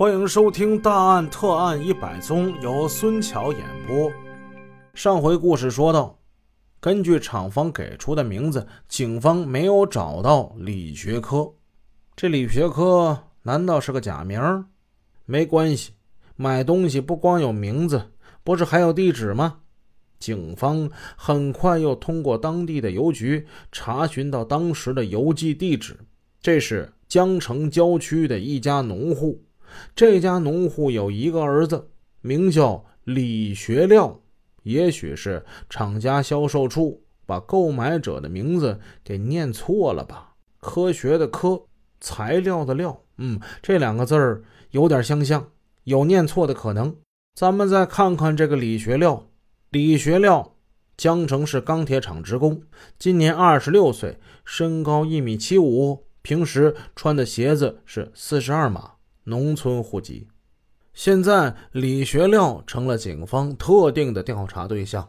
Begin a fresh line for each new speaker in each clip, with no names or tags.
欢迎收听《大案特案一百宗》，由孙桥演播。上回故事说到，根据厂方给出的名字，警方没有找到李学科。这李学科难道是个假名？没关系，买东西不光有名字，不是还有地址吗？警方很快又通过当地的邮局查询到当时的邮寄地址，这是江城郊区的一家农户。这家农户有一个儿子，名叫李学料。也许是厂家销售处把购买者的名字给念错了吧？科学的科，材料的料，嗯，这两个字儿有点相像，有念错的可能。咱们再看看这个李学料。李学料，江城市钢铁厂职工，今年二十六岁，身高一米七五，平时穿的鞋子是四十二码。农村户籍，现在李学料成了警方特定的调查对象。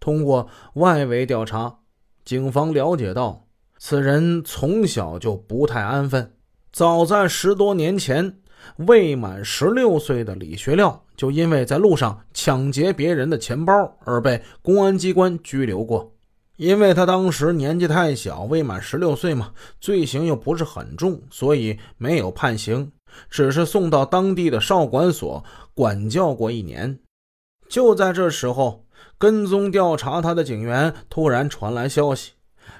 通过外围调查，警方了解到，此人从小就不太安分。早在十多年前，未满十六岁的李学料就因为在路上抢劫别人的钱包而被公安机关拘留过。因为他当时年纪太小，未满十六岁嘛，罪行又不是很重，所以没有判刑。只是送到当地的少管所管教过一年。就在这时候，跟踪调查他的警员突然传来消息：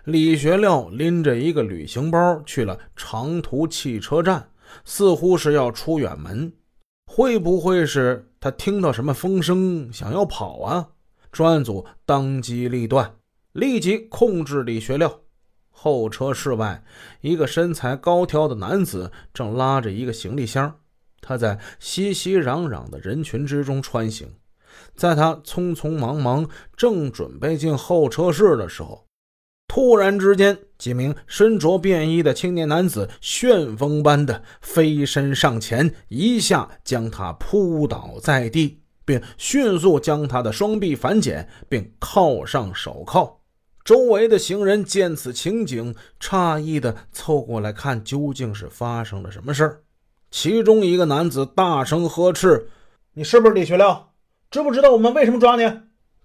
李学料拎着一个旅行包去了长途汽车站，似乎是要出远门。会不会是他听到什么风声，想要跑啊？专案组当机立断，立即控制李学料。候车室外，一个身材高挑的男子正拉着一个行李箱，他在熙熙攘攘的人群之中穿行。在他匆匆忙忙正准备进候车室的时候，突然之间，几名身着便衣的青年男子旋风般的飞身上前，一下将他扑倒在地，并迅速将他的双臂反剪，并铐上手铐。周围的行人见此情景，诧异的凑过来看究竟是发生了什么事儿。其中一个男子大声呵斥：“
你是不是李学亮？知不知道我们为什么抓你？”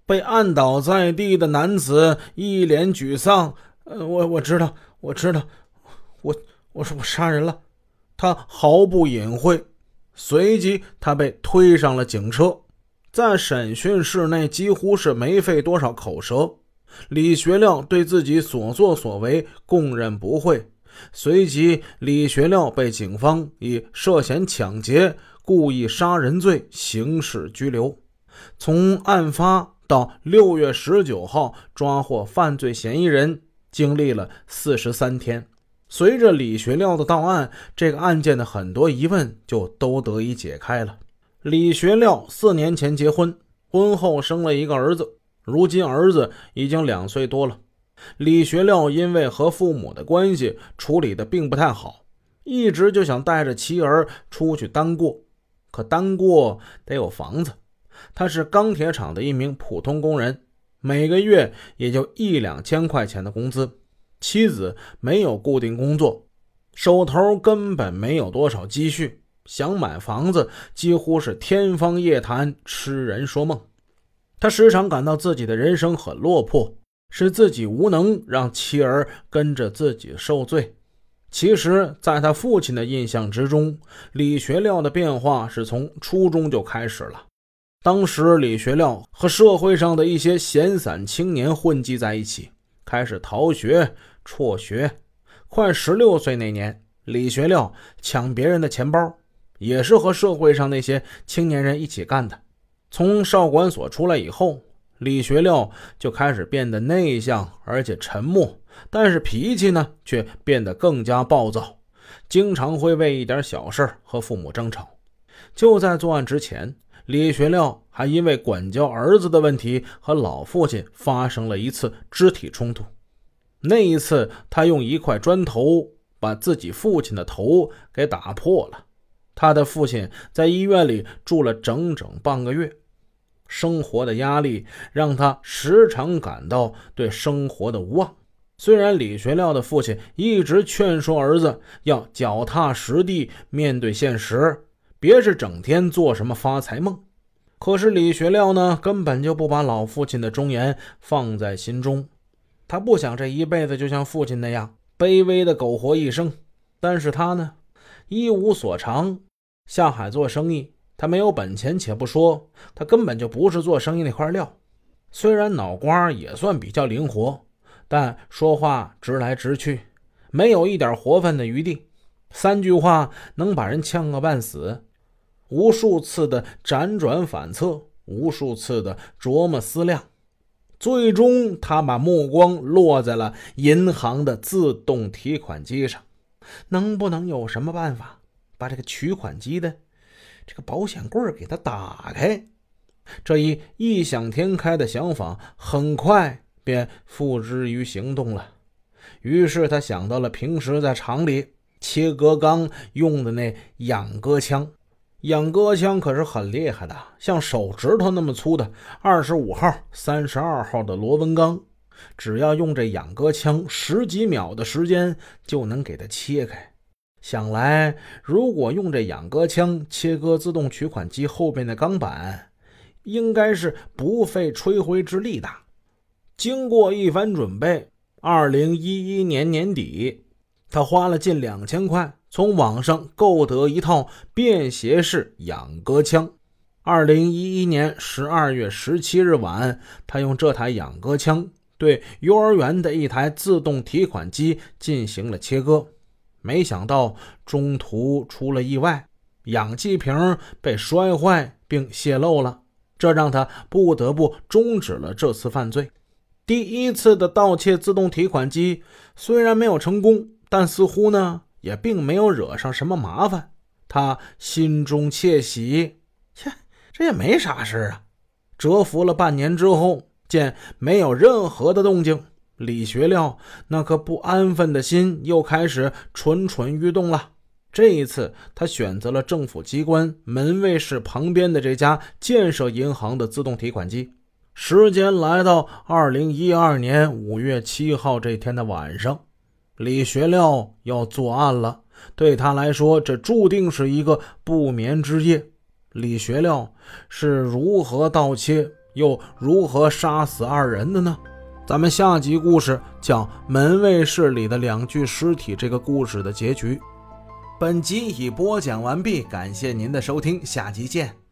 被按倒在地的男子一脸沮丧：“呃，我我知道，我知道，我我说我杀人了。”他毫不隐晦。随即，他被推上了警车，在审讯室内几乎是没费多少口舌。李学亮对自己所作所为供认不讳，随即李学亮被警方以涉嫌抢劫、故意杀人罪刑事拘留。从案发到六月十九号抓获犯罪嫌疑人，经历了四十三天。随着李学亮的到案，这个案件的很多疑问就都得以解开了。李学亮四年前结婚，婚后生了一个儿子。如今儿子已经两岁多了，李学料因为和父母的关系处理的并不太好，一直就想带着妻儿出去单过，可单过得有房子。他是钢铁厂的一名普通工人，每个月也就一两千块钱的工资，妻子没有固定工作，手头根本没有多少积蓄，想买房子几乎是天方夜谭，痴人说梦。他时常感到自己的人生很落魄，是自己无能让妻儿跟着自己受罪。其实，在他父亲的印象之中，李学料的变化是从初中就开始了。当时，李学料和社会上的一些闲散青年混迹在一起，开始逃学、辍学。快十六岁那年，李学料抢别人的钱包，也是和社会上那些青年人一起干的。从少管所出来以后，李学料就开始变得内向，而且沉默，但是脾气呢却变得更加暴躁，经常会为一点小事和父母争吵。就在作案之前，李学料还因为管教儿子的问题和老父亲发生了一次肢体冲突。那一次，他用一块砖头把自己父亲的头给打破了。他的父亲在医院里住了整整半个月。生活的压力让他时常感到对生活的无望。虽然李学料的父亲一直劝说儿子要脚踏实地面对现实，别是整天做什么发财梦。可是李学亮呢，根本就不把老父亲的忠言放在心中。他不想这一辈子就像父亲那样卑微的苟活一生。但是他呢，一无所长，下海做生意，他没有本钱，且不说，他根本就不是做生意那块料。虽然脑瓜也算比较灵活，但说话直来直去，没有一点活泛的余地。三句话能把人呛个半死。无数次的辗转反侧，无数次的琢磨思量，最终他把目光落在了银行的自动提款机上。能不能有什么办法把这个取款机的这个保险柜给它打开？这一异想天开的想法很快便付之于行动了。于是他想到了平时在厂里切割钢用的那仰割枪。仰割枪可是很厉害的，像手指头那么粗的二十五号、三十二号的螺纹钢，只要用这仰割枪，十几秒的时间就能给它切开。想来，如果用这仰割枪切割自动取款机后边的钢板，应该是不费吹灰之力的。经过一番准备，二零一一年年底，他花了近两千块，从网上购得一套便携式仰割枪。二零一一年十二月十七日晚，他用这台仰割枪对幼儿园的一台自动提款机进行了切割，没想到中途出了意外，氧气瓶被摔坏并泄漏了。这让他不得不终止了这次犯罪。第一次的盗窃自动提款机虽然没有成功，但似乎呢也并没有惹上什么麻烦。他心中窃喜，切，这也没啥事啊。蛰伏了半年之后，见没有任何的动静，李学亮那颗不安分的心又开始蠢蠢欲动了。这一次，他选择了政府机关门卫室旁边的这家建设银行的自动提款机。时间来到二零一二年五月七号这天的晚上，李学亮要作案了。对他来说，这注定是一个不眠之夜。李学亮是如何盗窃，又如何杀死二人的呢？咱们下集故事讲门卫室里的两具尸体这个故事的结局。本集已播讲完毕，感谢您的收听，下集见。